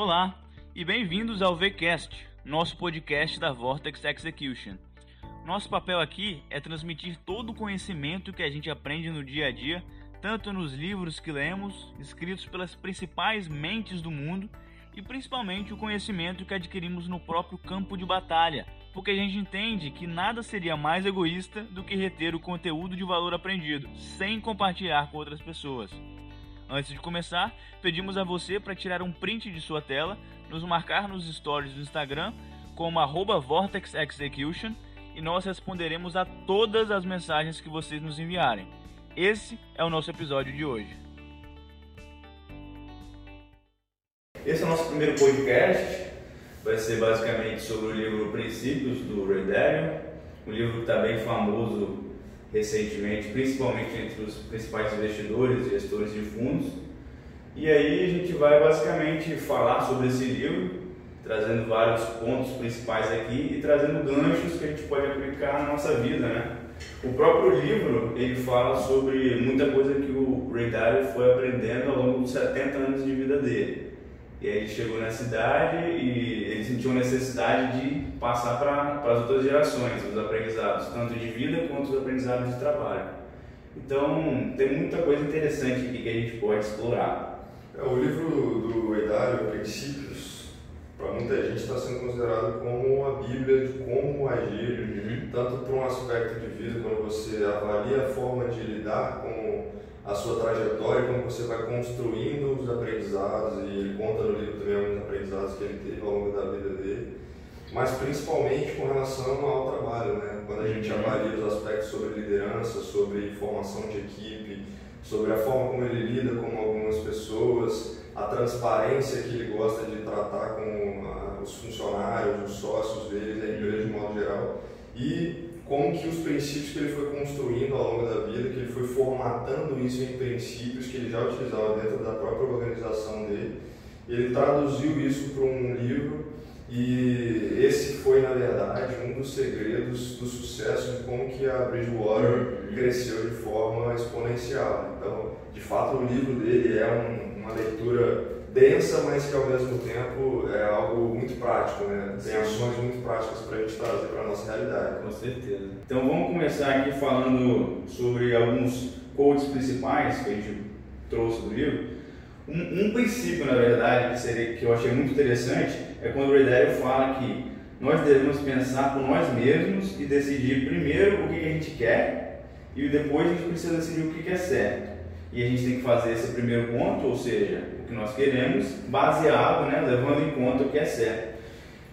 Olá e bem-vindos ao VCast, nosso podcast da Vortex Execution. Nosso papel aqui é transmitir todo o conhecimento que a gente aprende no dia a dia, tanto nos livros que lemos, escritos pelas principais mentes do mundo, e principalmente o conhecimento que adquirimos no próprio campo de batalha, porque a gente entende que nada seria mais egoísta do que reter o conteúdo de valor aprendido, sem compartilhar com outras pessoas. Antes de começar, pedimos a você para tirar um print de sua tela, nos marcar nos stories do Instagram como @vortexexecution e nós responderemos a todas as mensagens que vocês nos enviarem. Esse é o nosso episódio de hoje. Esse é o nosso primeiro podcast. Vai ser basicamente sobre o livro Princípios do Ray Dalio, um livro que está bem famoso recentemente, principalmente entre os principais investidores e gestores de fundos. E aí a gente vai basicamente falar sobre esse livro, trazendo vários pontos principais aqui e trazendo ganchos que a gente pode aplicar na nossa vida, né? O próprio livro, ele fala sobre muita coisa que o Ray Dalio foi aprendendo ao longo dos 70 anos de vida dele. E aí ele chegou na cidade e ele sentiu a necessidade de passar para as outras gerações os aprendizados, tanto de vida quanto os aprendizados de trabalho. Então, tem muita coisa interessante aqui que a gente pode explorar. É, o livro do Edário, Princípios, para muita gente está sendo considerado como a Bíblia de como agir, uhum. tanto para um aspecto de vida, quando você avalia a forma de lidar com a sua trajetória, como você vai construindo os aprendizados, e ele conta no livro também alguns aprendizados que ele teve ao longo da vida dele, mas principalmente com relação ao trabalho, né? quando a gente uhum. avalia os aspectos sobre liderança, sobre formação de equipe, sobre a forma como ele lida com algumas pessoas, a transparência que ele gosta de tratar com ah, os funcionários, os sócios dele, a empresa de modo geral, e como que os princípios que ele foi construindo ao longo da vida, que ele foi formatando isso em princípios que ele já utilizava dentro da própria organização dele, ele traduziu isso para um livro e esse foi, na verdade, um dos segredos do sucesso de como que a Bridgewater cresceu de forma exponencial. Então, de fato, o livro dele é um, uma leitura densa, mas que ao mesmo tempo é algo muito prático, né? Tem ações muito práticas para a gente trazer para a nossa realidade. Com certeza. Então vamos começar aqui falando sobre alguns quotes principais que a gente trouxe do livro. Um, um princípio, na verdade, que, seria, que eu achei muito interessante é quando o Redério fala que nós devemos pensar por nós mesmos e decidir primeiro o que, a gente quer e depois a gente precisa decidir o que é certo. E a gente tem que fazer esse primeiro ponto, ou seja, que nós queremos, baseado, né, levando em conta o que é certo.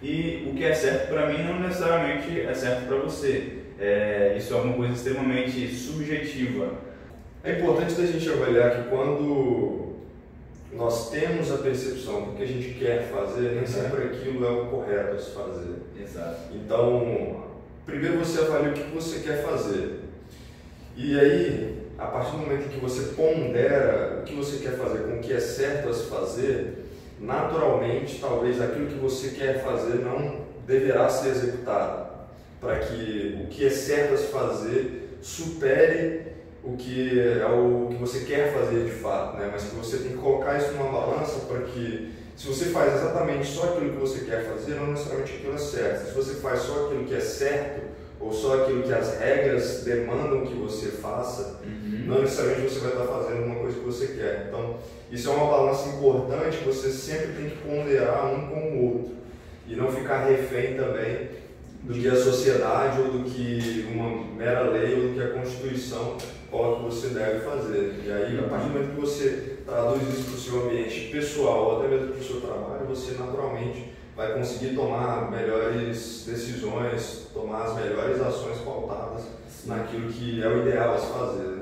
E o que é certo para mim não necessariamente é certo para você. É, isso é uma coisa extremamente subjetiva. É importante a gente avaliar que quando nós temos a percepção do que a gente quer fazer, nem sempre aquilo é o correto a se fazer. Exato. Então, primeiro você avalia o que você quer fazer. E aí, a partir do momento em que você pondera o que você quer fazer com o que é certo a se fazer, naturalmente, talvez aquilo que você quer fazer não deverá ser executado, para que o que é certo a se fazer supere o que é o que você quer fazer de fato, né? mas que você tem que colocar isso numa balança para que se você faz exatamente só aquilo que você quer fazer, não necessariamente aquilo é certo. Se você faz só aquilo que é certo, ou só aquilo que as regras demandam que você faça, uhum. Não necessariamente você vai estar fazendo uma coisa que você quer. Então, isso é uma balança importante que você sempre tem que ponderar um com o outro e não ficar refém também do que a sociedade ou do que uma mera lei ou do que a Constituição coloca que você deve fazer. E aí, a partir do momento que você traduz isso para o seu ambiente pessoal ou até mesmo para o seu trabalho, você naturalmente vai conseguir tomar melhores decisões, tomar as melhores ações pautadas naquilo que é o ideal a se fazer.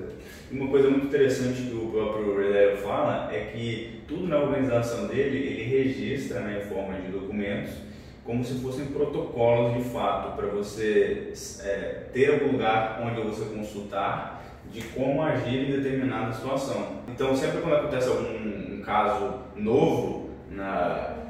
Uma coisa muito interessante que o próprio Relero fala é que tudo na organização dele ele registra né, em forma de documentos como se fossem protocolos de fato para você é, ter algum lugar onde você consultar de como agir em determinada situação. Então sempre quando acontece algum um caso novo na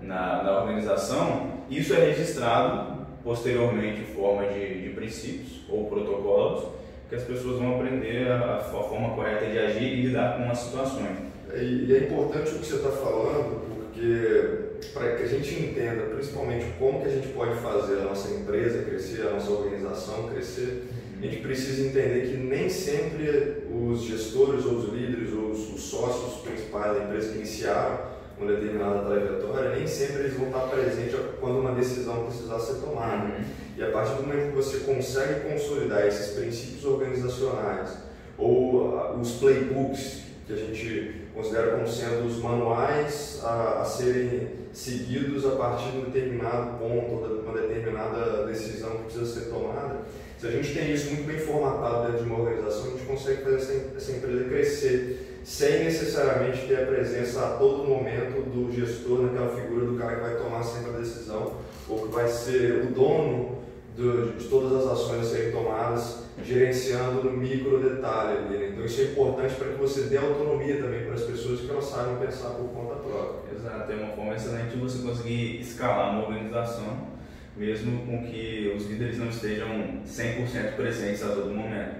na, na organização, isso é registrado posteriormente em forma de, de princípios ou protocolos que as pessoas vão aprender a, a, forma correta de agir e lidar com as situações. E, e é importante o que você está falando, Porque para que a gente entenda principalmente como que a gente pode fazer a nossa empresa crescer, a nossa organização crescer, a gente precisa entender que nem sempre os gestores ou os líderes ou os, os sócios principais da empresa que iniciaram uma determinada trajetória, nem sempre eles vão estar presentes quando uma decisão precisar ser tomada. Uhum. E a partir do momento que você consegue consolidar esses princípios organizacionais ou uh, os playbooks que a gente considera como sendo os manuais a, a serem seguidos a partir de um determinado ponto, de uma determinada decisão que precisa ser tomada, se a gente tem isso muito bem formatado dentro de uma organização, a gente consegue fazer essa, essa empresa crescer sem necessariamente ter a presença a todo momento do gestor naquela figura do cara que vai tomar sempre a decisão ou que vai ser o dono do, de todas as ações a serem tomadas, gerenciando no micro detalhe ali. Né? Então isso é importante para que você dê autonomia também para as pessoas que elas saibam pensar por conta própria. Exato, é uma forma excelente de você conseguir escalar uma organização, mesmo com que os líderes não estejam 100% presentes a todo momento.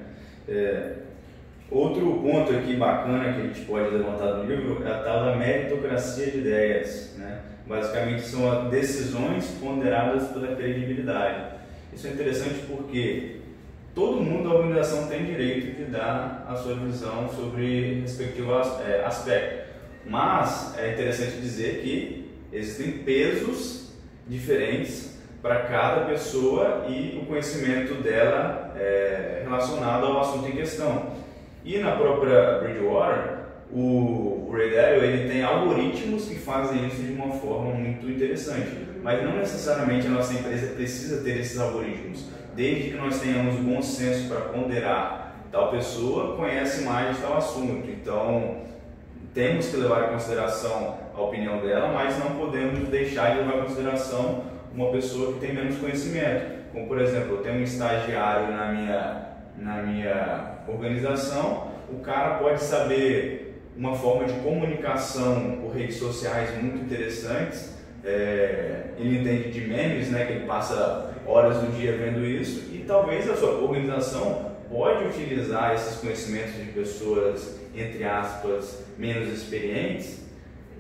É, Outro ponto aqui bacana que a gente pode levantar no livro é a tal da meritocracia de ideias. Né? Basicamente são decisões ponderadas pela credibilidade. Isso é interessante porque todo mundo da organização tem direito de dar a sua visão sobre respectivo é, aspecto. Mas é interessante dizer que existem pesos diferentes para cada pessoa e o conhecimento dela é relacionado ao assunto em questão. E na própria Bridgewater, o, Ray Dalio ele tem algoritmos que fazem isso de uma forma muito interessante. Mas não necessariamente a nossa empresa precisa ter esses algoritmos. Desde que nós tenhamos bom senso para ponderar tal pessoa, conhece mais tal assunto. Então, temos que levar em consideração a opinião dela, mas não podemos deixar de levar em consideração uma pessoa que tem menos conhecimento. Como, por exemplo, eu tenho um estagiário na minha na minha organização, o cara pode saber uma forma de comunicação por redes sociais muito interessantes. É, ele entende de memes, né, que ele passa horas do dia vendo isso, e talvez a sua organização pode utilizar esses conhecimentos de pessoas, entre aspas, menos experientes,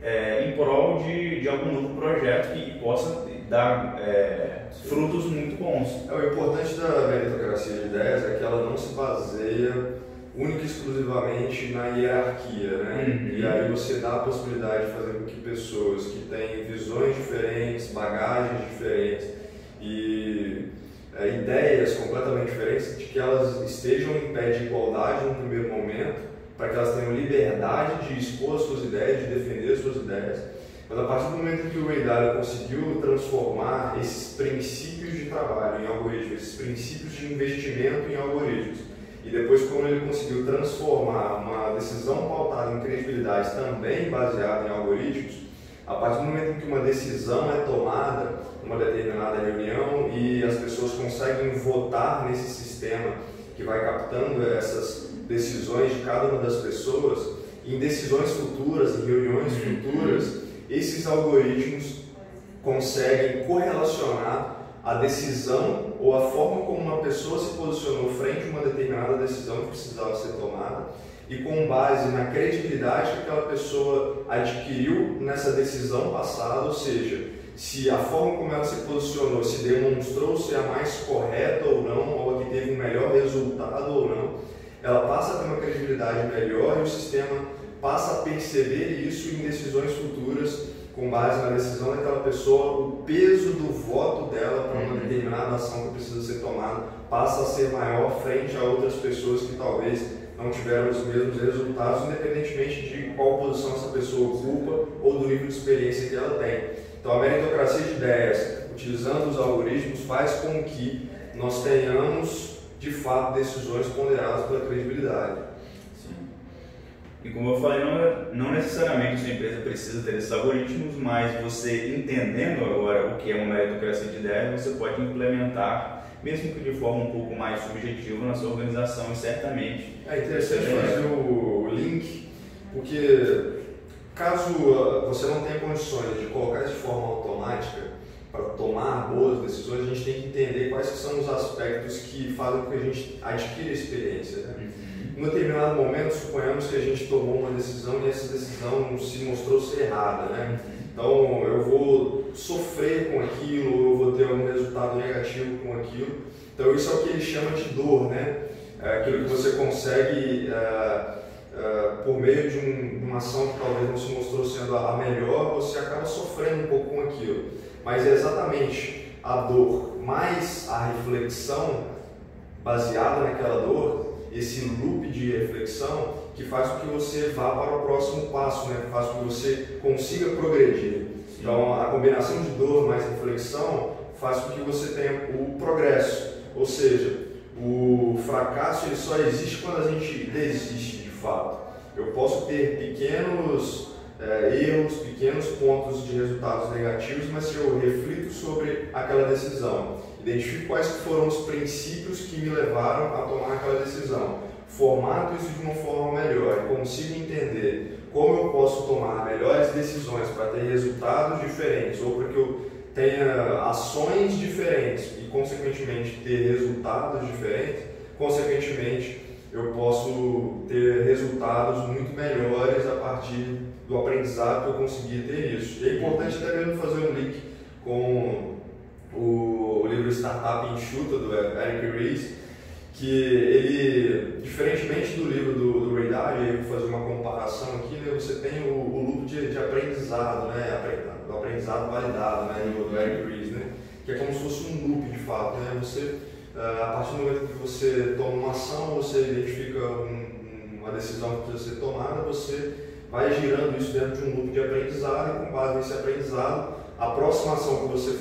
é, em prol de, de algum novo projeto que possa dar é, frutos muito bons. É, o importante da meritocracia de ideias é que ela não se baseia única e exclusivamente na hierarquia, né? Uhum. E aí você dá a possibilidade de fazer com que pessoas que têm visões diferentes, bagagens diferentes e é, ideias completamente diferentes, de que elas estejam em pé de igualdade no primeiro momento, para que elas tenham liberdade de expor as suas ideias, de defender as suas ideias mas a partir do momento que o Ray Dalio conseguiu transformar esses princípios de trabalho em algoritmos, esses princípios de investimento em algoritmos, e depois como ele conseguiu transformar uma decisão pautada em credibilidade também baseada em algoritmos, a partir do momento que uma decisão é tomada numa determinada reunião e as pessoas conseguem votar nesse sistema que vai captando essas decisões de cada uma das pessoas, em decisões futuras, em reuniões futuras, esses algoritmos conseguem correlacionar a decisão ou a forma como uma pessoa se posicionou frente a uma determinada decisão que precisava ser tomada e com base na credibilidade que aquela pessoa adquiriu nessa decisão passada, ou seja, se a forma como ela se posicionou se demonstrou ser a mais correta ou não, ou a que teve um melhor resultado ou não, ela passa a ter uma credibilidade melhor e o sistema passa a perceber isso em decisões futuras, com base na decisão daquela pessoa, o peso do voto dela para uma uhum. determinada ação que precisa ser tomada passa a ser maior frente a outras pessoas que talvez não tiveram os mesmos resultados, independentemente de qual posição essa pessoa ocupa ou do nível de experiência que ela tem. Então, a meritocracia de ideias, utilizando os algoritmos, faz com que nós tenhamos, de fato, decisões ponderadas pela credibilidade. E como eu falei, não, é, não necessariamente sua empresa precisa ter esses algoritmos, mas você entendendo agora o que é uma meritocracia de ideias, você pode implementar, mesmo que de forma um pouco mais subjetiva, na sua organização e certamente. É interessante fazer o link, porque caso você não tenha condições de colocar de forma automática, para tomar boas decisões, a gente tem que entender quais são os aspectos que fazem com que a gente adquira experiência. Né? Uhum. Em um determinado momento, suponhamos que a gente tomou uma decisão e essa decisão se mostrou ser errada, né? Então eu vou sofrer com aquilo, eu vou ter algum resultado negativo com aquilo. Então isso é o que ele chama de dor, né? É aquilo que você consegue, é, é, por meio de um, uma ação que talvez não se mostrou sendo a melhor, você acaba sofrendo um pouco com aquilo. Mas é exatamente a dor mais a reflexão baseada naquela dor, esse loop de reflexão, que faz com que você vá para o próximo passo, né? faz com que você consiga progredir. Então, a combinação de dor mais reflexão faz com que você tenha o progresso, ou seja, o fracasso ele só existe quando a gente desiste de fato. Eu posso ter pequenos é, erros, pequenos pontos de resultados negativos, mas se eu reflito sobre aquela decisão, identifico quais foram os princípios que me levaram a tomar aquela decisão, formato isso de uma forma melhor e consigo entender como eu posso tomar melhores decisões para ter resultados diferentes ou para que eu tenha ações diferentes e, consequentemente, ter resultados diferentes, consequentemente, eu posso ter resultados muito melhores a partir do aprendizado que eu consegui ter isso. E é importante até mesmo fazer um link com o livro Startup Enxuta, do Eric Ries, que ele, diferentemente do livro do, do Ray Dalio, vou fazer uma comparação aqui, né, você tem o, o loop de, de aprendizado, né, do aprendizado validado, né, do, do Eric Ries, né, que é como se fosse um loop de fato, né, você, uh, a partir do momento que você toma uma ação, você identifica um, uma decisão que precisa ser tomada, você vai girando isso dentro de um loop de aprendizado e com base nesse aprendizado, a próxima ação que você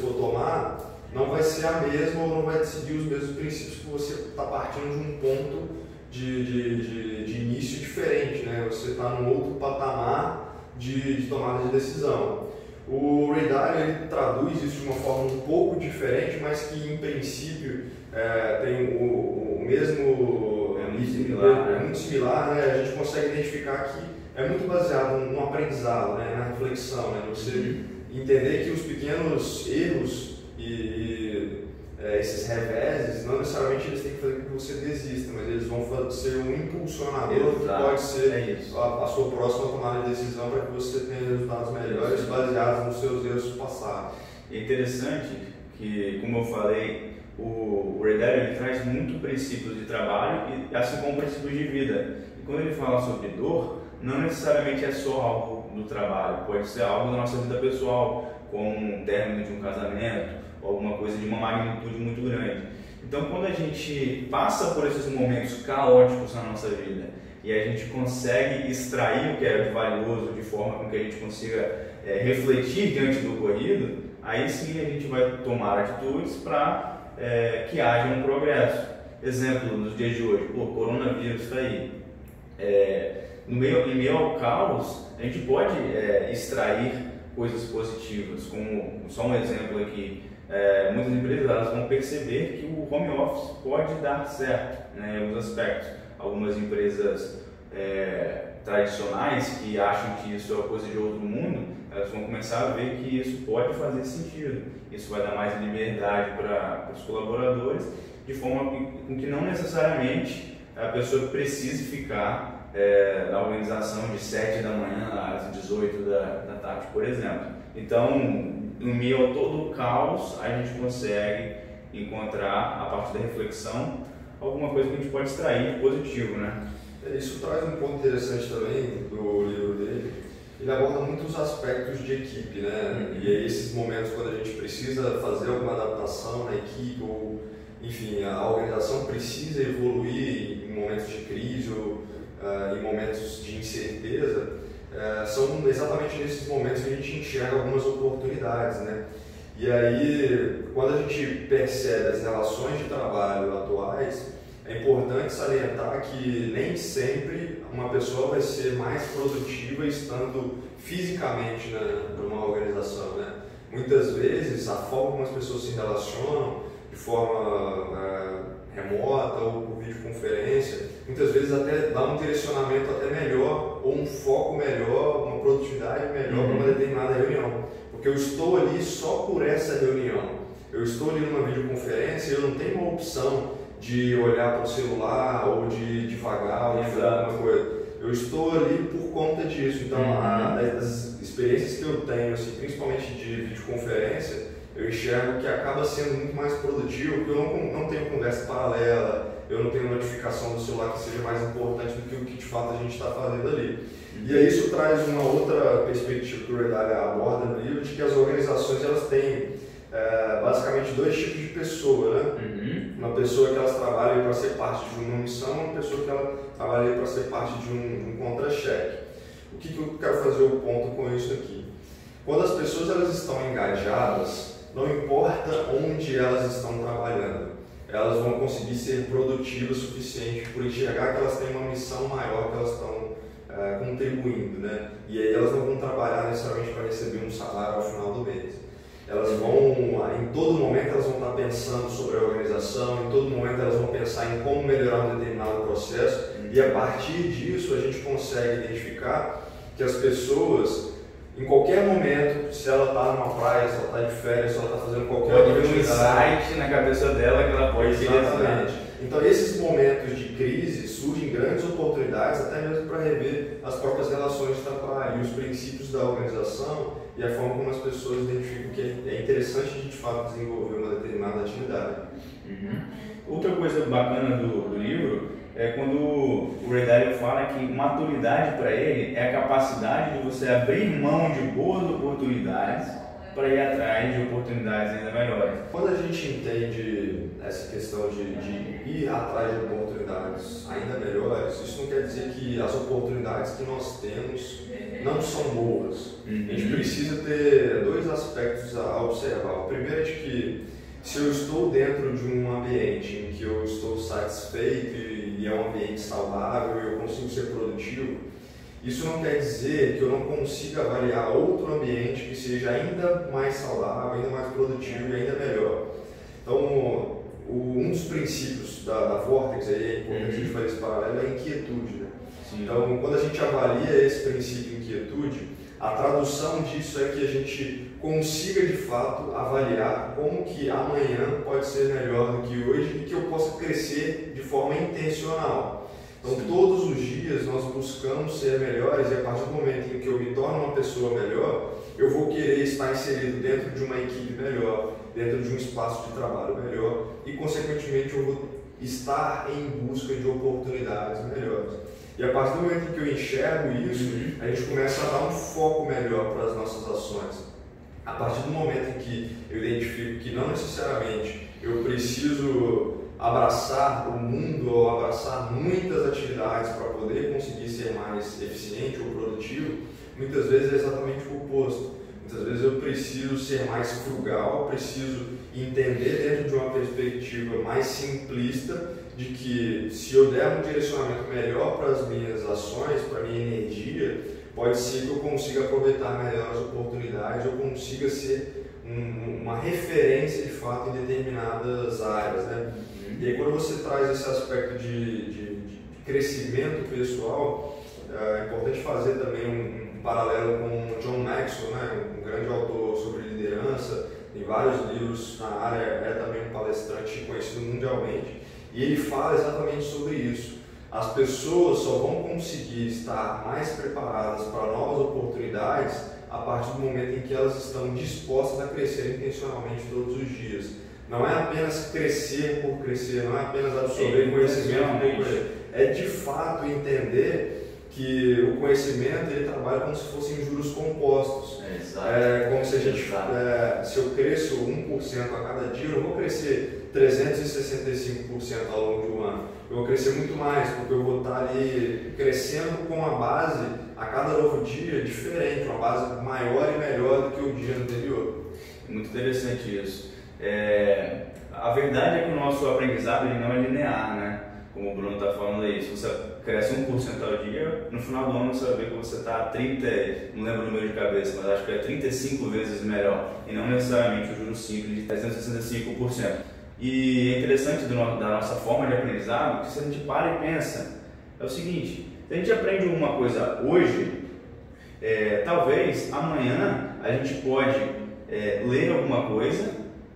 não vai ser a mesma ou não vai seguir os mesmos princípios que você está partindo de um ponto de, de, de, de início diferente, né? Você está num outro patamar de, de, tomada de decisão. O Ray Dalio ele traduz isso de uma forma um pouco diferente, mas que em princípio é, tem o, o mesmo é muito similar, é, é muito similar, né? A gente consegue identificar que é muito baseado no aprendizado, né? na reflexão, né? Você uhum. entender que os pequenos erros e, e é, esses reveses, não necessariamente eles têm que fazer com que você desista, mas eles vão ser um impulsionador Exato. que pode ser é a, a, sua próxima tomada de decisão para que você tenha resultados melhores baseados nos seus erros passados. É interessante que, como eu falei, o Dalio traz muito princípios de trabalho e assim como princípios de vida. E quando ele fala sobre dor, não necessariamente é só algo do trabalho, pode ser algo da nossa vida pessoal, como um término de um casamento, alguma coisa de uma magnitude muito grande. Então, quando a gente passa por esses momentos caóticos na nossa vida e a gente consegue extrair o que é valioso de forma com que a gente consiga é, refletir diante do ocorrido, aí sim a gente vai tomar atitudes para é, que haja um progresso. Exemplo nos dias de hoje, o coronavírus está aí. É, no meio, em meio ao caos, a gente pode é, extrair coisas positivas, como só um exemplo aqui, é, muitas empresas elas vão perceber que o home office pode dar certo né, em alguns aspectos. Algumas empresas é, tradicionais que acham que isso é coisa de outro mundo, elas vão começar a ver que isso pode fazer sentido. Isso vai dar mais liberdade para os colaboradores, de forma com que não necessariamente a pessoa precise ficar é, na organização de 7 da manhã às 18 da, da tarde, por exemplo. Então, no meio a todo o caos, a gente consegue encontrar, a partir da reflexão, alguma coisa que a gente pode extrair de positivo, né? É, isso traz um ponto interessante também do livro dele. Ele aborda muitos aspectos de equipe, né? Uhum. E aí esses momentos quando a gente precisa fazer alguma adaptação na equipe ou, enfim, a organização precisa evoluir em momentos de crise ou uh, em momentos de incerteza, é, são exatamente nesses momentos que a gente enxerga algumas oportunidades, né? E aí, quando a gente percebe as relações de trabalho atuais, é importante salientar que nem sempre uma pessoa vai ser mais produtiva estando fisicamente né, numa organização, né? Muitas vezes, a forma como as pessoas se relacionam de forma é, remota ou por videoconferência, muitas vezes até dá um direcionamento até melhor ou um foco melhor, uma produtividade melhor uhum. para uma determinada reunião. Porque eu estou ali só por essa reunião. Eu estou ali numa videoconferência e eu não tenho uma opção de olhar para o celular ou de devagar ou de fazer alguma coisa. Eu estou ali por conta disso. Então, uhum. a, as experiências que eu tenho, assim, principalmente de videoconferência, eu enxergo que acaba sendo muito mais produtivo, porque eu não, não tenho conversa paralela, eu não tenho notificação do celular que seja mais importante do que o que de fato a gente está fazendo ali. E aí isso traz uma outra perspectiva que o Redaga aborda no livro, de que as organizações elas têm é, basicamente dois tipos de pessoa, né? Uhum. Uma pessoa que elas trabalham para ser parte de uma missão, uma pessoa que ela trabalha para ser parte de um, um contra-cheque. O que, que eu quero fazer o ponto com isso aqui? Quando as pessoas elas estão engajadas, não importa onde elas estão trabalhando, elas vão conseguir ser produtivas o suficiente por enxergar que elas têm uma missão maior que elas estão é, contribuindo, né? E aí elas não vão trabalhar necessariamente para receber um salário ao final do mês elas vão, em todo momento, elas vão estar pensando sobre a organização, em todo momento elas vão pensar em como melhorar um determinado processo e a partir disso a gente consegue identificar que as pessoas, em qualquer momento, se ela está numa praia, se ela está de férias, se ela está fazendo qualquer pode atividade, um insight na cabeça dela que ela pode Exatamente. Então, esses momentos de crise surgem grandes oportunidades, até mesmo para rever as próprias relações de trabalho e os princípios da organização e a forma como as pessoas identificam que é interessante de fato desenvolver uma determinada atividade. Uhum. Outra coisa bacana do, do, livro é quando o Ray Dalio fala que maturidade para ele é a capacidade de você abrir mão de boas oportunidades para ir atrás de oportunidades ainda melhores. Quando a gente entende essa questão de, de, ir atrás de oportunidades ainda melhores, isso não quer dizer que as oportunidades que nós temos não são boas. Uhum. A gente precisa ter dois aspectos a observar. O primeiro é de que se eu estou dentro de um ambiente em que eu estou satisfeito e é um ambiente saudável e eu consigo ser produtivo, isso não quer dizer que eu não consiga avaliar outro ambiente que seja ainda mais saudável, ainda mais produtivo e ainda melhor. Então, o, um dos princípios da, da Vortex, aí, é importante a gente uhum. fazer esse paralelo, é a inquietude. Né? Então, quando a gente avalia esse princípio de inquietude, a tradução disso é que a gente consiga de fato avaliar como que amanhã pode ser melhor do que hoje e que eu possa crescer de forma intencional. Então, Sim. todos os dias nós buscamos ser melhores e a partir do momento em que eu me torno uma pessoa melhor, eu vou querer estar inserido dentro de uma equipe melhor, dentro de um espaço de trabalho melhor e, consequentemente, eu vou estar em busca de oportunidades melhores. E a partir do momento em que eu enxergo isso, uhum. a gente começa a dar um foco melhor para as nossas ações. A partir do momento em que eu identifico que não necessariamente eu preciso abraçar o mundo ou abraçar muitas atividades para poder conseguir ser mais eficiente ou produtivo, muitas vezes é exatamente o oposto. Muitas vezes eu preciso ser mais frugal, preciso entender dentro de uma perspectiva mais simplista de que se eu der um direcionamento melhor para as minhas ações, para a minha energia, pode ser que eu consiga aproveitar melhor as oportunidades, eu consiga ser um, uma referência de fato em determinadas áreas. Né? E aí quando você traz esse aspecto de, de, de crescimento pessoal, é importante fazer também um, um paralelo com John Maxwell, né? um grande autor sobre liderança, tem vários livros na área, é também um palestrante conhecido mundialmente, e ele fala exatamente sobre isso. As pessoas só vão conseguir estar mais preparadas para novas oportunidades a partir do momento em que elas estão dispostas a crescer intencionalmente todos os dias. Não é apenas crescer por crescer, não é apenas absorver conhecimento por conhecimento. É de fato entender que o conhecimento ele trabalha como se fossem juros compostos. É, é como se a gente, é, se eu cresço 1% a cada dia, eu vou crescer 365% ao longo de um ano. Eu vou crescer muito mais, porque eu vou estar ali crescendo com uma base a cada novo dia diferente, uma base maior e melhor do que o dia anterior. Muito interessante isso. É, a verdade é que o nosso aprendizado ele não é linear, né? Como o Bruno está falando aí, se você cresce 1% ao dia, no final do ano você vai ver que você está 30, não lembro o número de cabeça, mas acho que é 35 vezes melhor, e não necessariamente o juro simples de 365%. E é interessante do, da nossa forma de aprendizado que se a gente para e pensa, é o seguinte, se a gente aprende uma coisa hoje, é, talvez amanhã a gente pode é, ler alguma coisa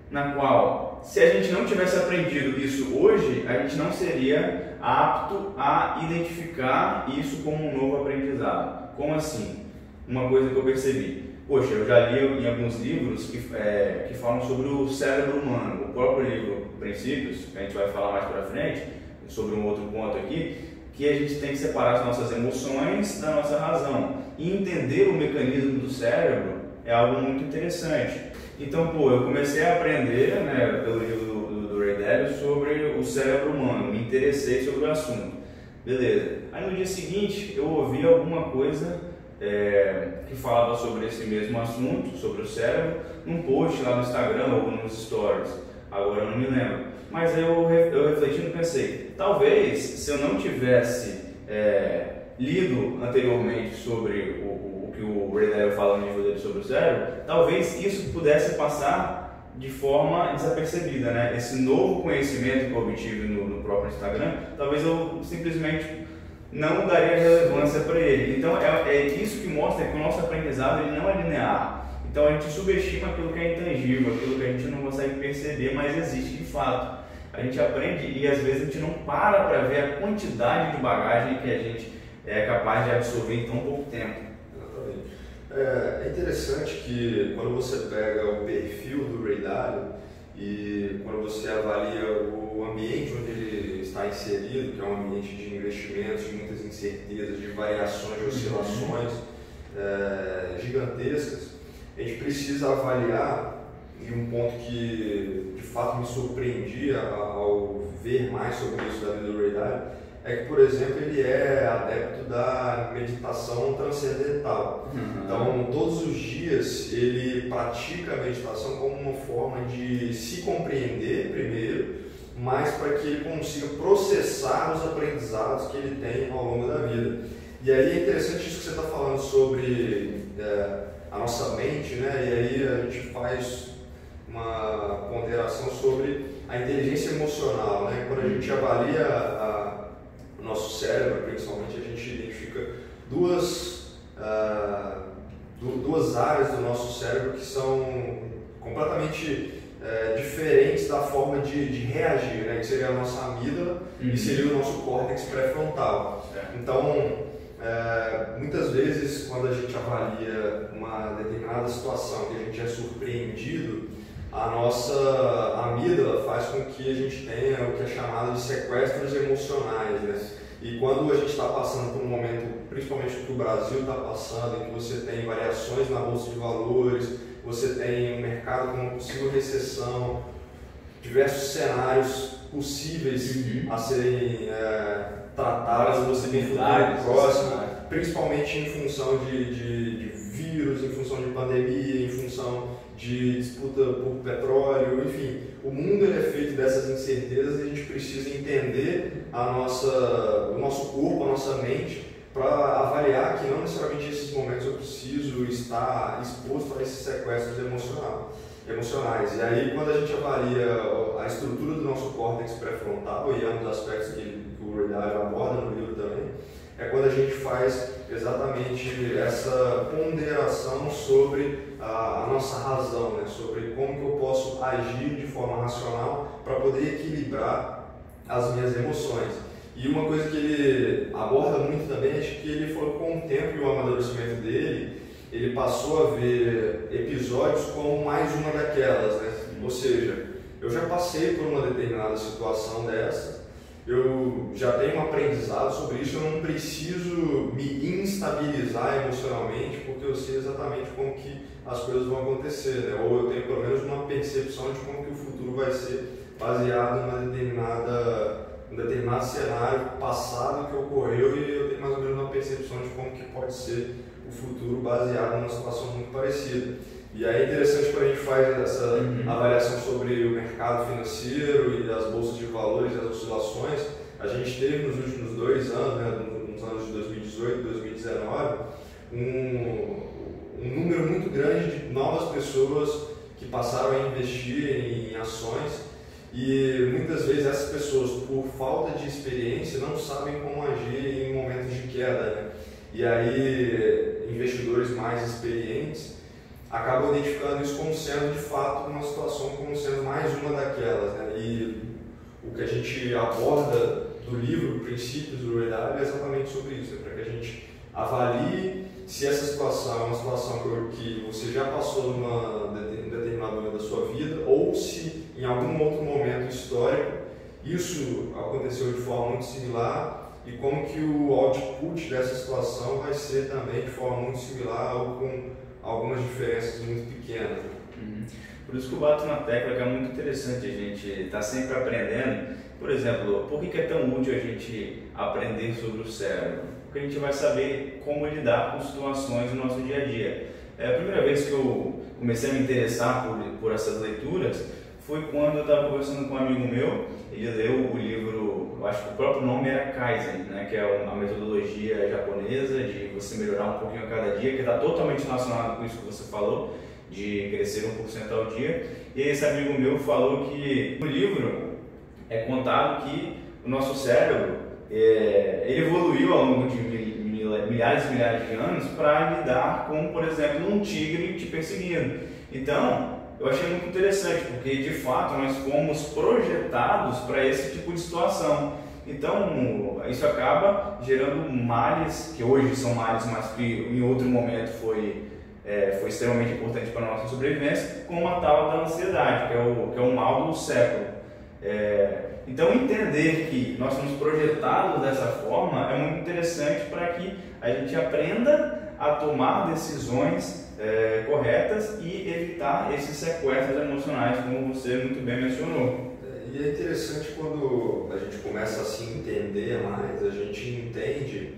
na qual se a gente não tivesse aprendido isso hoje, a gente não seria apto a identificar isso como um novo aprendizado. Como assim? Uma coisa que eu percebi. Poxa, eu já li em alguns livros que, é, que falam sobre o cérebro humano. O próprio livro Princípios, que a gente vai falar mais para frente, sobre um outro ponto aqui, que a gente tem que separar as nossas emoções da nossa razão. E entender o mecanismo do cérebro é algo muito interessante. Então, pô, eu comecei a aprender, né, pelo livro do, do, do Ray Dalio sobre o cérebro humano, me interessei sobre o assunto. Beleza. Aí no dia seguinte eu ouvi alguma coisa é, que falava sobre esse mesmo assunto, sobre o cérebro, num post lá no Instagram ou nos stories. Agora eu não me lembro. Mas eu, eu refletindo pensei, talvez se eu não tivesse é, lido anteriormente sobre o, o, o que o Ray Dalio fala no livro dele sobre o cérebro, talvez isso pudesse passar de forma desapercebida, né? Esse novo conhecimento que eu obtive no, no próprio Instagram, talvez eu simplesmente não daria relevância para ele. Então é, é, isso que mostra que o nosso aprendizado ele não é linear. Então a gente subestima aquilo que é intangível, aquilo que a gente não consegue perceber, mas existe de fato a gente aprende e às vezes a gente não para para ver a quantidade de bagagem que a gente é capaz de absorver em tão pouco tempo. Exatamente. É, é interessante que quando você pega o perfil do Ray Dalio e quando você avalia o ambiente onde ele está inserido, que é um ambiente de investimentos, de muitas incertezas, de variações, de oscilações é, gigantescas, a gente precisa avaliar e um ponto que de fato me surpreendia ao ver mais sobre isso da vida do Ray Dalio é que, por exemplo, ele é adepto da meditação transcendental. Uhum. Então, todos os dias ele pratica a meditação como uma forma de se compreender primeiro, mas para que ele consiga processar os aprendizados que ele tem ao longo da vida. E aí é interessante isso que você está falando sobre é, a nossa mente, né? E aí a gente faz uma ponderação sobre a inteligência emocional. Né? Quando a gente avalia a, o nosso cérebro, principalmente, a gente identifica duas, uh, duas áreas do nosso cérebro que são completamente uh, diferentes da forma de, de reagir, né? que seria a nossa amígdala uhum. e seria o nosso córtex pré-frontal. Então, é, muitas vezes, quando a gente avalia uma determinada situação que a gente é surpreendido, a nossa amígdala faz com que a gente tenha o que é chamado de sequestros emocionais. Né? E quando a gente está passando por um momento, principalmente que o Brasil está passando, em que você tem variações na bolsa de valores, você tem um mercado com uma possível recessão, diversos cenários possíveis uhum. a serem é, tratados no futuro próximo, principalmente em função de, de, de vírus, em função de pandemia, em função de disputa por petróleo, enfim, o mundo é feito dessas incertezas e a gente precisa entender a nossa, o nosso corpo, a nossa mente, para avaliar que não necessariamente nesses momentos eu preciso estar exposto a esses sequestros emocional, emocionais. E aí, quando a gente avalia a estrutura do nosso córtex pré-frontal, e é um dos aspectos que, o Ray aborda no livro também, é quando a gente faz exatamente essa ponderação sobre a, a, nossa razão, né? sobre como que eu posso agir de forma racional para poder equilibrar as minhas emoções. E uma coisa que ele aborda muito também é que ele falou com o tempo e o amadurecimento dele, ele passou a ver episódios como mais uma daquelas, né? Ou seja, eu já passei por uma determinada situação dessa, eu já tenho um aprendizado sobre isso, eu não preciso me instabilizar emocionalmente, porque eu sei exatamente como que as coisas vão acontecer, né? ou eu tenho pelo menos uma percepção de como que o futuro vai ser baseado em determinada, um determinado cenário passado que ocorreu e eu tenho mais ou menos uma percepção de como que pode ser o futuro baseado numa situação muito parecida. E aí é interessante quando a gente faz essa uhum. avaliação sobre o mercado financeiro e as bolsas de valores e as oscilações, a gente teve nos últimos dois anos, né, nos anos de 2018 e 2019, um, um número muito grande de novas pessoas que passaram a investir em ações e muitas vezes essas pessoas, por falta de experiência, não sabem como agir em momentos de queda. Né? E aí, investidores mais experientes acabam identificando isso como sendo de fato uma situação como sendo mais uma daquelas. Né? E o que a gente aborda do livro Princípios do Ray é exatamente sobre isso, é para que a gente avalie se essa situação é uma situação que você já passou numa determinado momento da sua vida ou se em algum outro momento histórico isso aconteceu de forma muito similar e como que o output dessa situação vai ser também de forma muito similar ou com algumas diferenças muito pequenas. Uhum. Por isso que eu bato na tecla que é muito interessante a gente estar tá sempre aprendendo. Por exemplo, por que é tão útil a gente aprender sobre o cérebro? Porque a gente vai saber como lidar com situações no nosso dia a dia. É a primeira vez que eu comecei a me interessar por, por essas leituras foi quando eu estava conversando com um amigo meu, ele leu o livro, eu acho que o próprio nome era Kaizen, né, que é uma metodologia japonesa de você melhorar um pouquinho a cada dia, que está totalmente relacionado com isso que você falou, de crescer 1% ao dia. E esse amigo meu falou que no livro é contado que o nosso cérebro é, evoluiu ao longo de milhares e milhares de anos para lidar com, por exemplo, um tigre te perseguindo. Então, eu achei muito interessante, porque de fato nós fomos projetados para esse tipo de situação. Então, isso acaba gerando males, que hoje são males, mas que em outro momento foi, é, foi extremamente importante para a nossa sobrevivência, como a tal da ansiedade, que é o, que é o mal do século. É, então, entender que nós somos projetados dessa forma é muito interessante para que a gente aprenda a tomar decisões é, corretas e evitar esses sequestros emocionais, como você muito bem mencionou. É, e é interessante quando a gente começa a se entender mais, a gente entende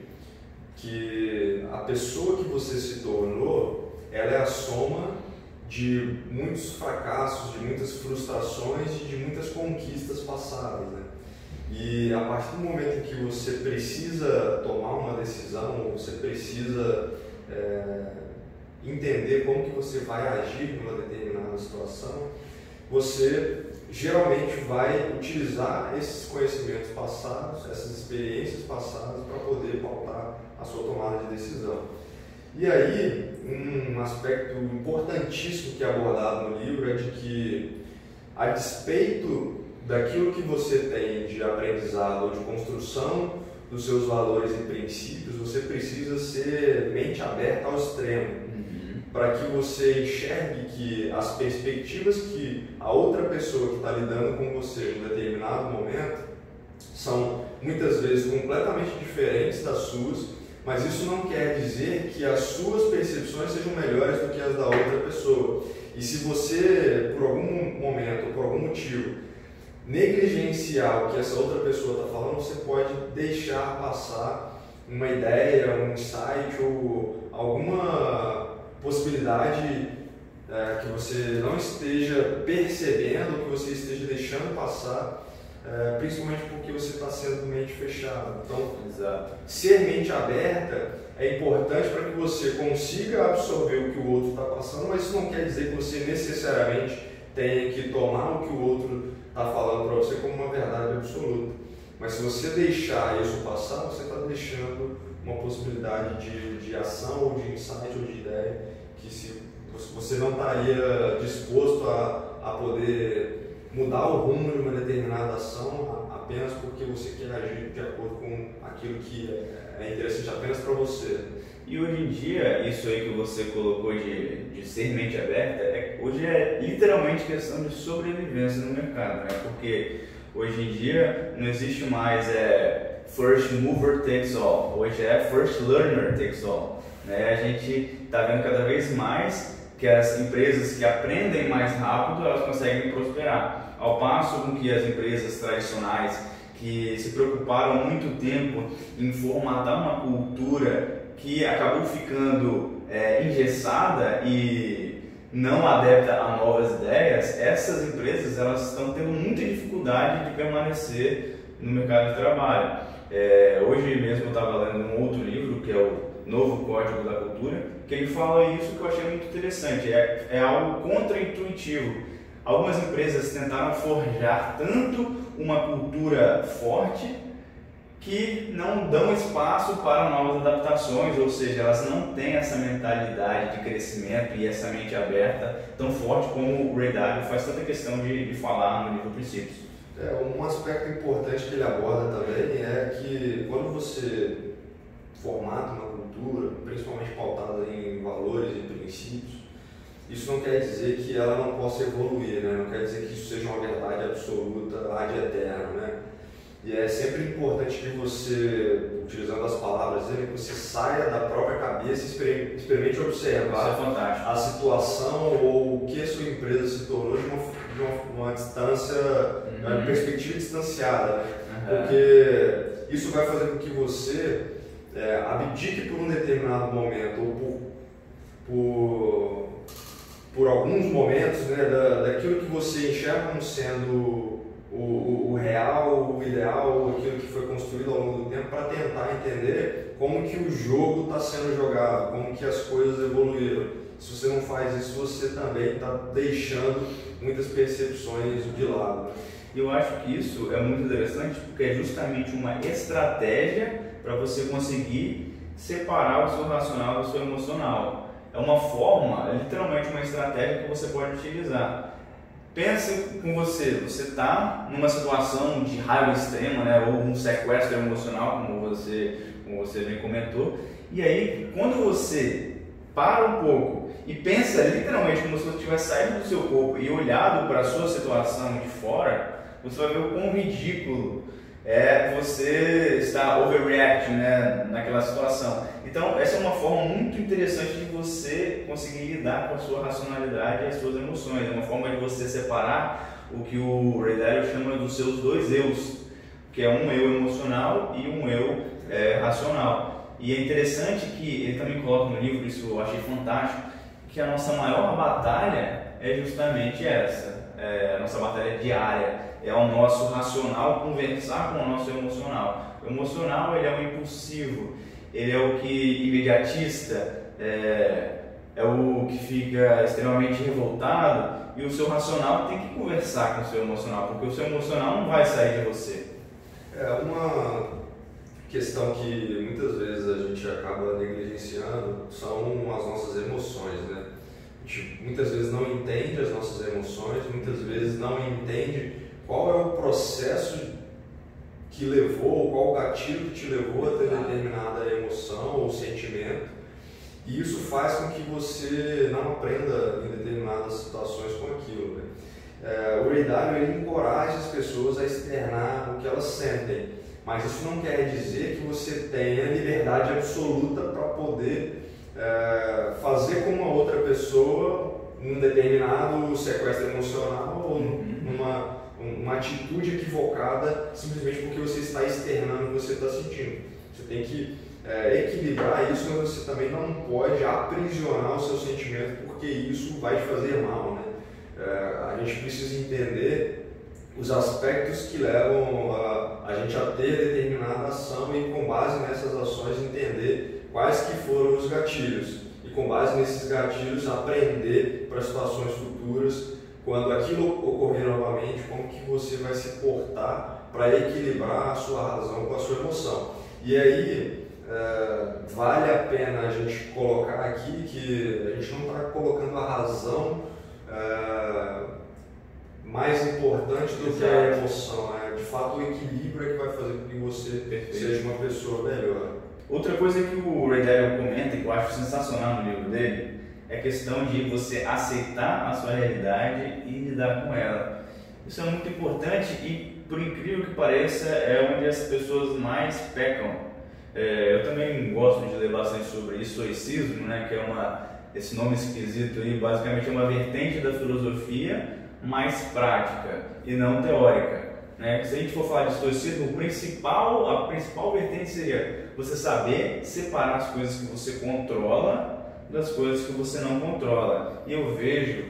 que a pessoa que você se tornou, ela é a soma de muitos fracassos, de muitas frustrações e de muitas conquistas passadas, né? E a partir do momento que você precisa tomar uma decisão, você precisa é, entender como que você vai agir numa determinada situação, você geralmente vai utilizar esses conhecimentos passados, essas experiências passadas para poder pautar a sua tomada de decisão. E aí, um aspecto importantíssimo que é abordado no livro é de que, a despeito daquilo que você tem de aprendizado ou de construção dos seus valores e princípios, você precisa ser mente aberta ao extremo para que você enxergue que as perspectivas que a outra pessoa que está lidando com você em um determinado momento são muitas vezes completamente diferentes das suas, mas isso não quer dizer que as suas percepções sejam melhores do que as da outra pessoa. E se você, por algum momento, por algum motivo, negligenciar o que essa outra pessoa está falando, você pode deixar passar uma ideia, um insight ou alguma possibilidade é, que você não esteja percebendo, que você esteja deixando passar, é, principalmente porque você está sendo mente fechada. Então, Exato. ser mente aberta é importante para que você consiga absorver o que o outro está passando, mas isso não quer dizer que você necessariamente tenha que tomar o que o outro está falando para você como uma verdade absoluta. Mas se você deixar isso passar, você está deixando uma possibilidade de, de ação ou de insight ou de ideia que se você não estaria disposto a, a poder mudar o rumo de uma determinada ação apenas porque você quer agir de acordo com aquilo que é, é interessante apenas para você. E hoje em dia, isso aí que você colocou de, de ser mente aberta, é, hoje é literalmente questão de sobrevivência no mercado, né? Porque hoje em dia não existe mais é, first mover takes all, hoje é first learner takes all. Né? A gente está vendo cada vez mais que as empresas que aprendem mais rápido elas conseguem prosperar, ao passo com que as empresas tradicionais que se preocuparam muito tempo em formatar uma cultura que acabou ficando é, engessada e não adepta a novas ideias, essas empresas elas estão tendo muita dificuldade de permanecer no mercado de trabalho. É, hoje mesmo eu estava lendo um outro livro, que é o Novo Código da Cultura, que ele fala isso que eu achei muito interessante. É, é algo contra-intuitivo. Algumas empresas tentaram forjar tanto uma cultura forte que não dão espaço para novas adaptações, ou seja, elas não têm essa mentalidade de crescimento e essa mente aberta tão forte como o Ray Dalio faz tanta questão de, de falar no livro Princípios. É, um aspecto importante que ele aborda também é que quando você formata uma cultura, principalmente pautada em valores e princípios, isso não quer dizer que ela não possa evoluir, né? não quer dizer que isso seja uma verdade absoluta ad eterno. Né? E é sempre importante que você, utilizando as palavras dele, que você saia da própria cabeça e experimente observar é a situação ou o que a sua empresa se tornou de uma, de uma, uma distância, uhum. uma perspectiva distanciada. Né? Uhum. Porque isso vai fazer com que você é, abdique por um determinado momento ou por, por, por alguns momentos né, da, daquilo que você enxerga como sendo o, o, o, real, o ideal, aquilo que foi construído ao longo do tempo para tentar entender como que o jogo está sendo jogado, como que as coisas evoluíram. Se você não faz isso, você também está deixando muitas percepções de lado. Eu acho que isso é muito interessante porque é justamente uma estratégia para você conseguir separar o seu racional do seu emocional. É uma forma, é literalmente uma estratégia que você pode utilizar. Pense com você, você está numa situação de raiva extrema, né, ou um sequestro emocional, como você, como você bem comentou, e aí quando você para um pouco e pensa literalmente como se você tivesse saído do seu corpo e olhado para a sua situação de fora, você vai ver o quão ridículo é você estar overreacting né, naquela situação. Então, essa é uma forma muito interessante de você conseguir lidar com a sua racionalidade e as suas emoções. É uma forma de você separar o que o Ray Dalio chama dos seus dois eus, que é um eu emocional e um eu é, racional. E é interessante que ele também coloca no livro, isso eu achei fantástico, que a nossa maior batalha é justamente essa, é a nossa batalha diária é o nosso racional conversar com o nosso emocional. O emocional ele é o impulsivo, ele é o que imediatista, é, é o que fica extremamente revoltado e o seu racional tem que conversar com o seu emocional, porque o seu emocional não vai sair de você. É uma questão que muitas vezes a gente acaba negligenciando são as nossas emoções, né? A gente muitas vezes não entende as nossas emoções, muitas vezes não entende qual é o processo que levou, qual o gatilho que te levou a ter determinada emoção ou sentimento. E isso faz com que você não aprenda em determinadas situações com aquilo. Né? É, o Ray ele encoraja as pessoas a externar o que elas sentem, mas isso não quer dizer que você tenha liberdade absoluta para poder é, fazer com uma outra pessoa um determinado sequestro emocional ou uhum. numa uma atitude equivocada simplesmente porque você está externando o que você está sentindo. Você tem que é, equilibrar isso, mas você também não pode aprisionar o seu sentimento porque isso vai te fazer mal. Né? É, a gente precisa entender os aspectos que levam a, a gente a ter determinada ação e com base nessas ações entender quais que foram os gatilhos e com base nesses gatilhos aprender para situações futuras quando aquilo ocorrer novamente, como que você vai se portar para equilibrar a sua razão com a sua emoção. E aí, é, vale a pena a gente colocar aqui que a gente não está colocando a razão é, mais importante do Exato. que a emoção. Né? De fato, o equilíbrio é que vai fazer com que você Perfeito. seja uma pessoa melhor. Outra coisa que o Ray Dalio comenta, que eu acho sensacional no livro dele, é questão de você aceitar a sua realidade e lidar com ela. Isso é muito importante e, por incrível que pareça, é onde as pessoas mais pecam. É, eu também gosto de ler bastante sobre estoicismo, né, que é uma, esse nome esquisito aí, basicamente é uma vertente da filosofia mais prática e não teórica. Né? Se a gente for falar de estoicismo, o principal, a principal vertente seria você saber separar as coisas que você controla das coisas que você não controla. E eu vejo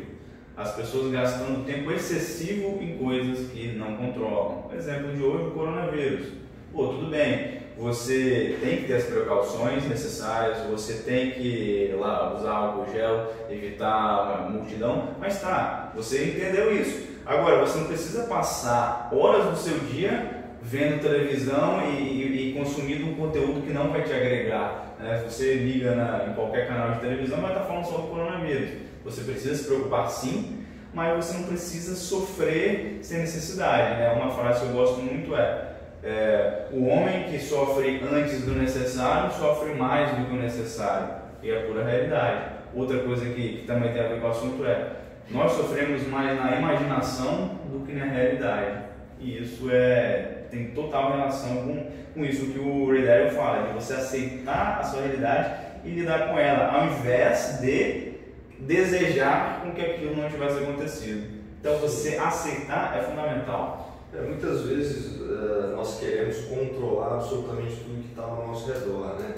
as pessoas gastando tempo excessivo em coisas que não controlam. exemplo de hoje, o coronavírus. Pô, tudo bem, você tem que ter as precauções necessárias, você tem que lá, usar álcool gel, evitar multidão, mas tá, você entendeu isso. Agora, você não precisa passar horas do seu dia vendo televisão e, e, e, consumindo um conteúdo que não vai te agregar. Né? Você liga na, em qualquer canal de televisão, vai estar falando só do coronavírus. Você precisa se preocupar sim, mas você não precisa sofrer sem necessidade. Né? Uma frase que eu gosto muito é, é o homem que sofre antes do necessário sofre mais do que o necessário. E é a pura realidade. Outra coisa que, que também tem a ver com o assunto é nós sofremos mais na imaginação do que na realidade. E isso é, tem total relação com, com isso que o Ray fala, de você aceitar a sua realidade e lidar com ela, ao invés de desejar com que aquilo não tivesse acontecido. Então você aceitar é fundamental. É, muitas vezes uh, nós queremos controlar absolutamente tudo que está ao nosso redor, né?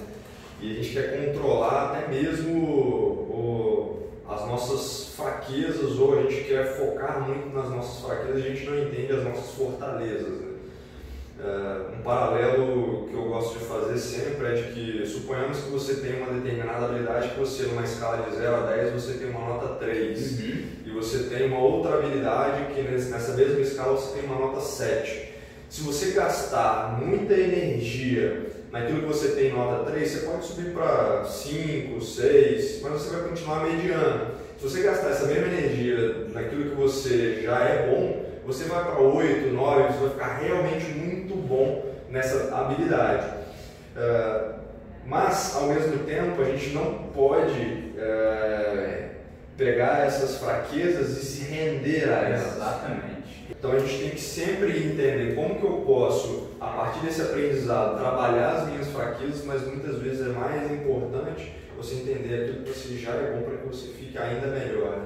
E a gente quer controlar até mesmo o, as nossas fraquezas ou a gente quer focar muito nas nossas fraquezas, a gente não entende as nossas fortalezas. Né? Uh, um paralelo que eu gosto de fazer sempre é de que suponhamos que você tem uma determinada habilidade que você numa escala de 0 a 10 você tem uma nota 3 uhum. e você tem uma outra habilidade que nessa mesma escala você tem uma nota 7. Se você gastar muita energia naquilo que você tem nota 3, você pode subir para 5, 6, mas você vai continuar mediano. Se você gastar essa mesma energia naquilo que você já é bom, você vai para 8, 9, você vai ficar realmente muito bom nessa habilidade. Uh, mas, ao mesmo tempo, a gente não pode uh, pegar essas fraquezas e se render a elas. Exatamente. Então a gente tem que sempre entender como que eu posso, a partir desse aprendizado, trabalhar as minhas fraquezas, mas muitas vezes é mais importante você entender aquilo que você já é bom para que você fique ainda melhor.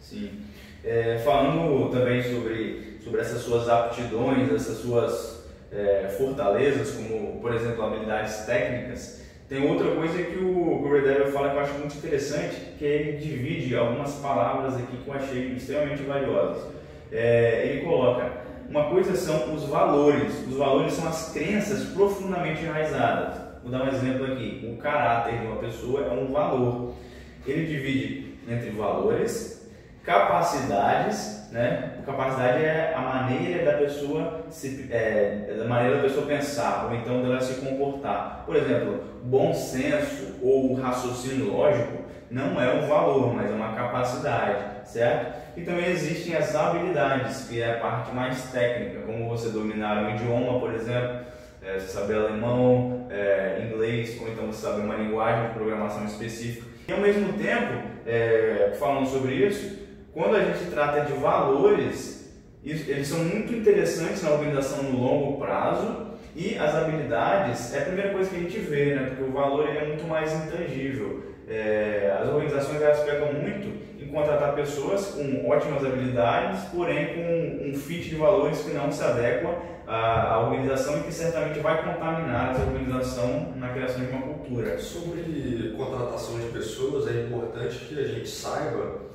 Sim. É, falando também sobre, sobre essas suas aptidões, essas suas é, fortalezas, como por exemplo habilidades técnicas, tem outra coisa que o, o fala que eu acho muito interessante, que ele divide algumas palavras aqui que eu achei extremamente valiosas é, ele coloca: uma coisa são os valores, os valores são as crenças profundamente enraizadas. Vou dar um exemplo aqui: o caráter de uma pessoa é um valor. Ele divide entre valores, capacidades, né? Capacidade é a maneira da pessoa se, é, a maneira da pessoa pensar ou então dela se comportar. Por exemplo, bom senso ou raciocínio lógico não é um valor, mas é uma capacidade, certo? E também existem as habilidades, que é a parte mais técnica, como você dominar um idioma, por exemplo, é, saber alemão, é, inglês, ou então você saber uma linguagem de programação específica. E ao mesmo tempo, é, falando sobre isso, quando a gente trata de valores, eles são muito interessantes na organização no longo prazo e as habilidades é a primeira coisa que a gente vê, né? porque o valor é muito mais intangível. É, as organizações elas pegam muito contratar pessoas com ótimas habilidades, porém com um fit de valores que não se adequa à, à organização e que certamente vai contaminar essa organização na criação de uma cultura. Sobre contratação de pessoas, é importante que a gente saiba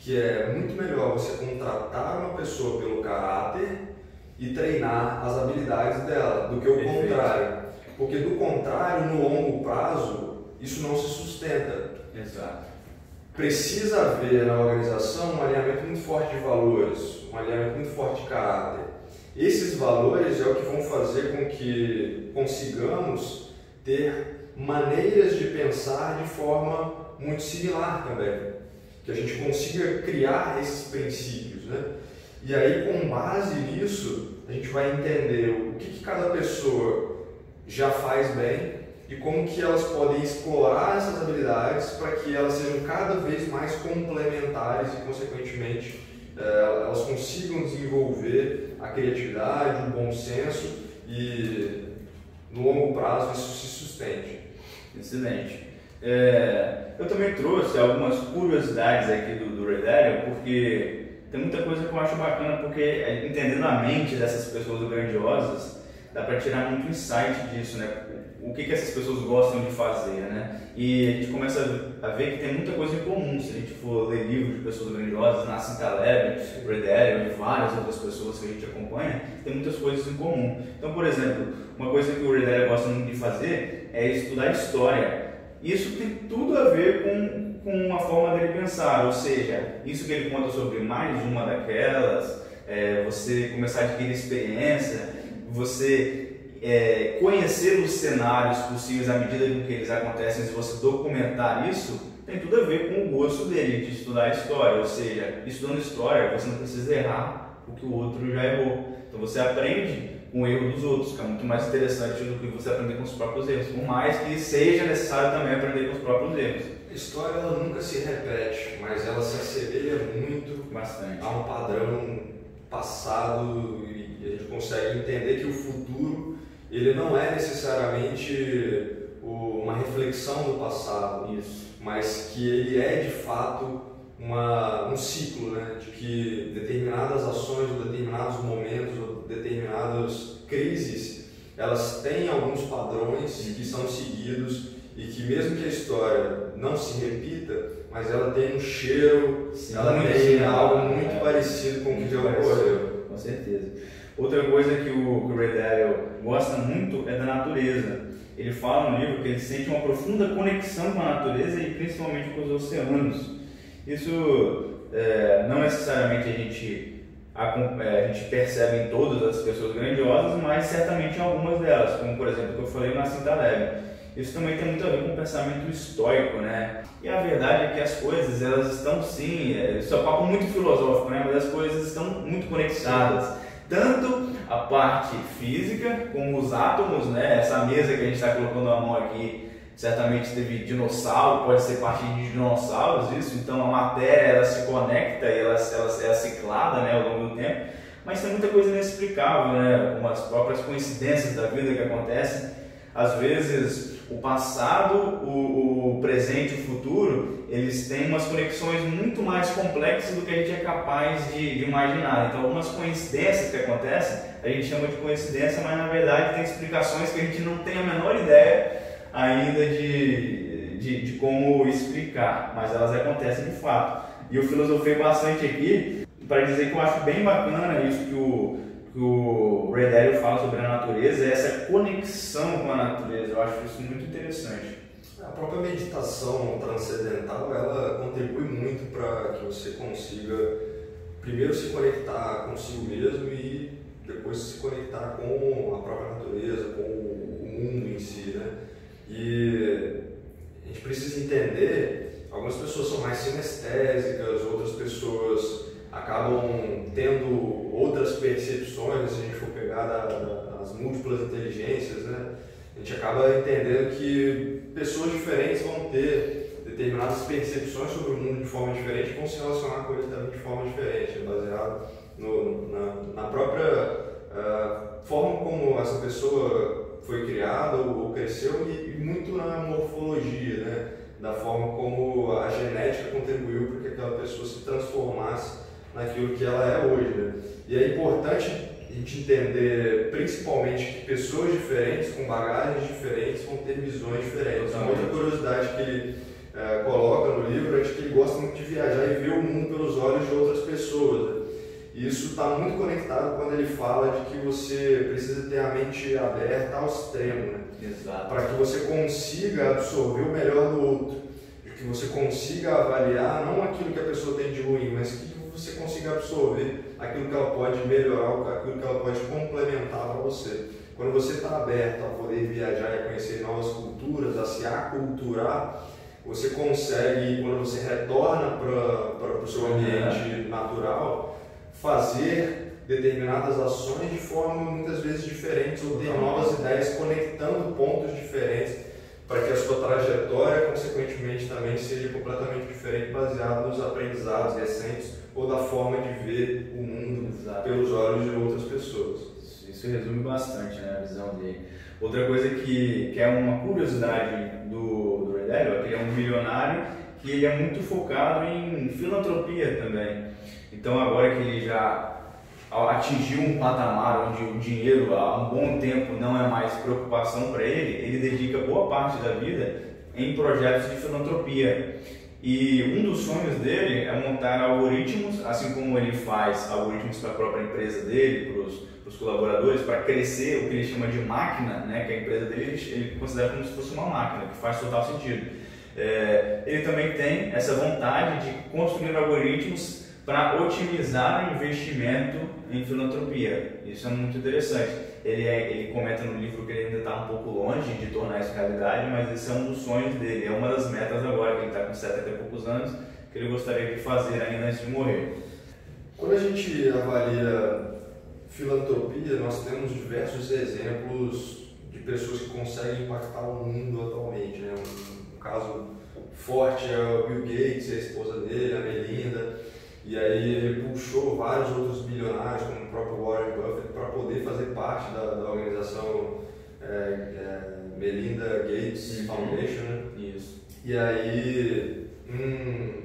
que é muito melhor você contratar uma pessoa pelo caráter e treinar as habilidades dela, do que o Perfeito. contrário. Porque do contrário, no longo prazo, isso não se sustenta. Exato precisa haver na organização um alinhamento muito forte de valores, um alinhamento muito forte de caráter. Esses valores é o que vão fazer com que consigamos ter maneiras de pensar de forma muito similar também, que a gente consiga criar esses princípios, né? E aí, com base nisso, a gente vai entender o que, que cada pessoa já faz bem e como que elas podem explorar essas habilidades para que elas sejam cada vez mais complementares e, consequentemente, eh, elas consigam desenvolver a criatividade, o bom senso e, no longo prazo, isso se sustente. Excelente. É, eu também trouxe algumas curiosidades aqui do, do porque tem muita coisa que eu acho bacana, porque é, entendendo a mente dessas pessoas grandiosas, dá para tirar muito insight disso, né? o que, que essas pessoas gostam de fazer, né? E a gente começa a ver que tem muita coisa em comum. Se a gente for ler livros de pessoas grandiosas, Nassim Taleb, Red e várias outras pessoas que a gente acompanha, tem muitas coisas em comum. Então, por exemplo, uma coisa que o Red gosta muito de fazer é estudar história. Isso tem tudo a ver com, com a forma dele pensar, ou seja, isso que ele conta sobre mais uma daquelas, é, você começar a adquirir experiência, você é, conhecer os cenários possíveis à medida que eles acontecem, se você documentar isso, tem tudo a ver com o gosto dele de estudar história. Ou seja, estudando história, você não precisa errar o que o outro já errou. Então você aprende com o erro dos outros, que é muito mais interessante do que você aprender com os próprios erros. Por mais que seja necessário também aprender com os próprios erros. A história ela nunca se repete, mas ela se assemelha muito Bastante. a um padrão passado e a gente consegue entender que o futuro ele não é necessariamente uma reflexão do passado, Isso. mas que ele é de fato uma, um ciclo, né? de que determinadas ações, ou determinados momentos, determinadas crises, elas têm alguns padrões que são seguidos e que mesmo que a história não se repita, mas ela tem um cheiro, Sim, ela tem algo muito é. parecido com o que já ocorreu. Com certeza. Outra coisa que o, que o Ray Dalio gosta muito é da natureza. Ele fala no livro que ele sente uma profunda conexão com a natureza e principalmente com os oceanos. Isso é, não necessariamente a gente, a, é, a gente percebe em todas as pessoas grandiosas, mas certamente em algumas delas, como por exemplo o que eu falei na Cinta Leve. Isso também tem muito a ver com o pensamento estoico, né? E a verdade é que as coisas, elas estão sim, é, isso é um papo muito filosófico, né? Mas as coisas estão muito conectadas. Tanto a parte física, como os átomos, né? Essa mesa que a gente está colocando a mão aqui, certamente teve dinossauro, pode ser parte de dinossauros, isso. Então a matéria, ela se conecta e ela, ela é ciclada, né? Ao longo do tempo. Mas tem muita coisa inexplicável, né? Como as próprias coincidências da vida que acontecem. Às vezes o passado, o, o, presente e o futuro, eles têm umas conexões muito mais complexas do que a gente é capaz de, de, imaginar. Então, algumas coincidências que acontecem, a gente chama de coincidência, mas na verdade tem explicações que a gente não tem a menor ideia ainda de, de, de como explicar, mas elas acontecem de fato. E eu filosofei bastante aqui para dizer que eu acho bem bacana isso que o que o Ray Dalio fala sobre a natureza essa conexão com a natureza. Eu acho isso muito interessante. A própria meditação transcendental ela contribui muito para que você consiga primeiro se conectar consigo mesmo e depois se conectar com a própria natureza, com o mundo em si, né? E a gente precisa entender, algumas pessoas são mais sinestésicas, outras pessoas acabam tendo outras percepções, se a gente for pegar da, da, das múltiplas inteligências, né? A gente acaba entendendo que pessoas diferentes vão ter determinadas percepções sobre o mundo de forma diferente vão se relacionar com ele também de forma diferente, baseado no, na, na, própria uh, forma como essa pessoa foi criada ou, ou cresceu e, e muito na morfologia, né? da forma como a genética contribuiu para que aquela pessoa se transformasse naquilo que ela é hoje. Né? E é importante a gente entender, principalmente, que pessoas diferentes, com bagagens diferentes, vão ter visões diferentes. Uma outra curiosidade que ele é, coloca no livro é de que ele gosta muito de viajar e ver o mundo pelos olhos de outras pessoas. Né? E isso está muito conectado quando ele fala de que você precisa ter a mente aberta ao extremo, né? para que você consiga absorver o melhor do outro, de que você consiga avaliar não aquilo que a pessoa tem de ruim, mas que você consiga absorver aquilo que ela pode melhorar, aquilo que ela pode complementar para você. Quando você está aberto a poder viajar e conhecer novas culturas, a se aculturar, você consegue, quando você retorna para o seu ambiente natural, fazer determinadas ações de forma muitas vezes diferentes ou ter novas ideias conectando pontos diferentes para que a sua trajetória, consequentemente, também seja completamente diferente, baseado nos aprendizados recentes ou da forma de ver o mundo Exato. pelos olhos de outras pessoas. Isso, isso resume bastante né, a visão dele. Outra coisa que, que é uma curiosidade do, do Dalio é que ele é um milionário que ele é muito focado em filantropia também. Então agora que ele já atingiu um patamar onde o dinheiro há um bom tempo não é mais preocupação para ele, ele dedica boa parte da vida em projetos de filantropia. E um dos sonhos dele é montar algoritmos, assim como ele faz algoritmos para a própria empresa dele, para os colaboradores, para crescer o que ele chama de máquina, né, que a empresa dele ele, considera como se fosse uma máquina, que faz total sentido. É, ele também tem essa vontade de construir algoritmos para otimizar o investimento em filantropia. Isso é muito interessante. Ele, é, ele comenta no livro que ele ainda está um pouco longe de tornar isso realidade, mas esse é um dos sonhos dele, é uma das metas agora, que ele está com 70 e poucos anos, que ele gostaria de fazer ainda antes de morrer. Quando a gente avalia filantropia, nós temos diversos exemplos de pessoas que conseguem impactar o mundo atualmente. Né? Um, um caso forte é o Bill Gates, a esposa dele, a Melinda e aí ele puxou vários outros bilionários, como o próprio Warren Buffett, para poder fazer parte da, da organização é, é, Melinda Gates uhum. Foundation. Né? Isso. E aí, hum,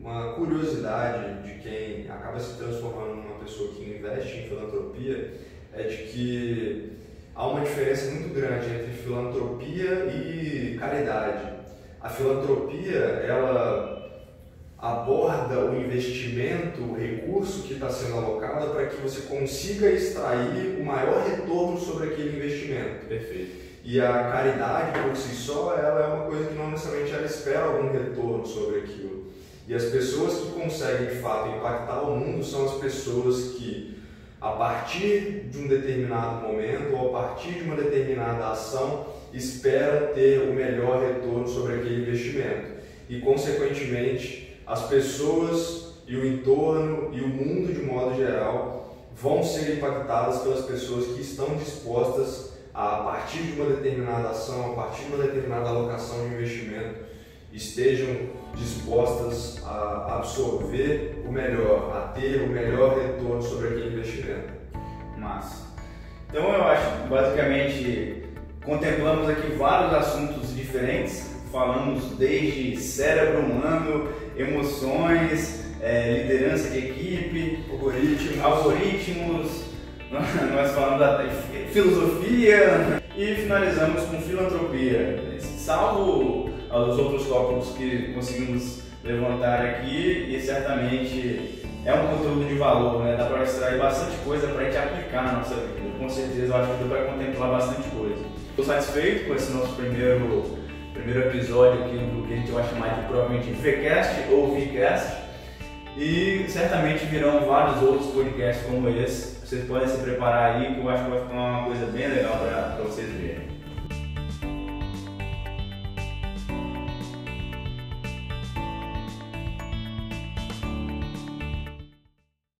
uma curiosidade de quem acaba se transformando numa pessoa que investe em filantropia é de que há uma diferença muito grande entre filantropia e caridade. A filantropia, ela aborda o investimento, o recurso que está sendo alocado para que você consiga extrair o maior retorno sobre aquele investimento. Perfeito. E a caridade por si só, ela é uma coisa que não necessariamente ela espera algum retorno sobre aquilo. E as pessoas que conseguem de fato impactar o mundo são as pessoas que, a partir de um determinado momento ou a partir de uma determinada ação, esperam ter o melhor retorno sobre aquele investimento. E, consequentemente, as pessoas e o entorno e o mundo de modo geral vão ser impactadas pelas pessoas que estão dispostas a, a partir de uma determinada ação, a partir de uma determinada alocação de investimento, estejam dispostas a absorver o melhor, a ter o melhor retorno sobre aquele investimento. Massa. Então eu acho que basicamente contemplamos aqui vários assuntos diferentes, falamos desde cérebro humano, emoções, é, liderança de equipe, algoritmos, algoritmos nós falamos da filosofia e finalizamos com filantropia. Salvo os outros tópicos que conseguimos levantar aqui, e certamente é um conteúdo de valor, né? dá para extrair bastante coisa para a gente aplicar na nossa vida. Com certeza eu acho que deu para contemplar bastante coisa. Estou satisfeito com esse nosso primeiro primeiro episódio aqui do que a gente vai chamar de provavelmente VCast ou VCast. E certamente virão vários outros podcasts como esse. Vocês podem se preparar aí, que eu acho que vai ficar uma coisa bem legal para vocês verem.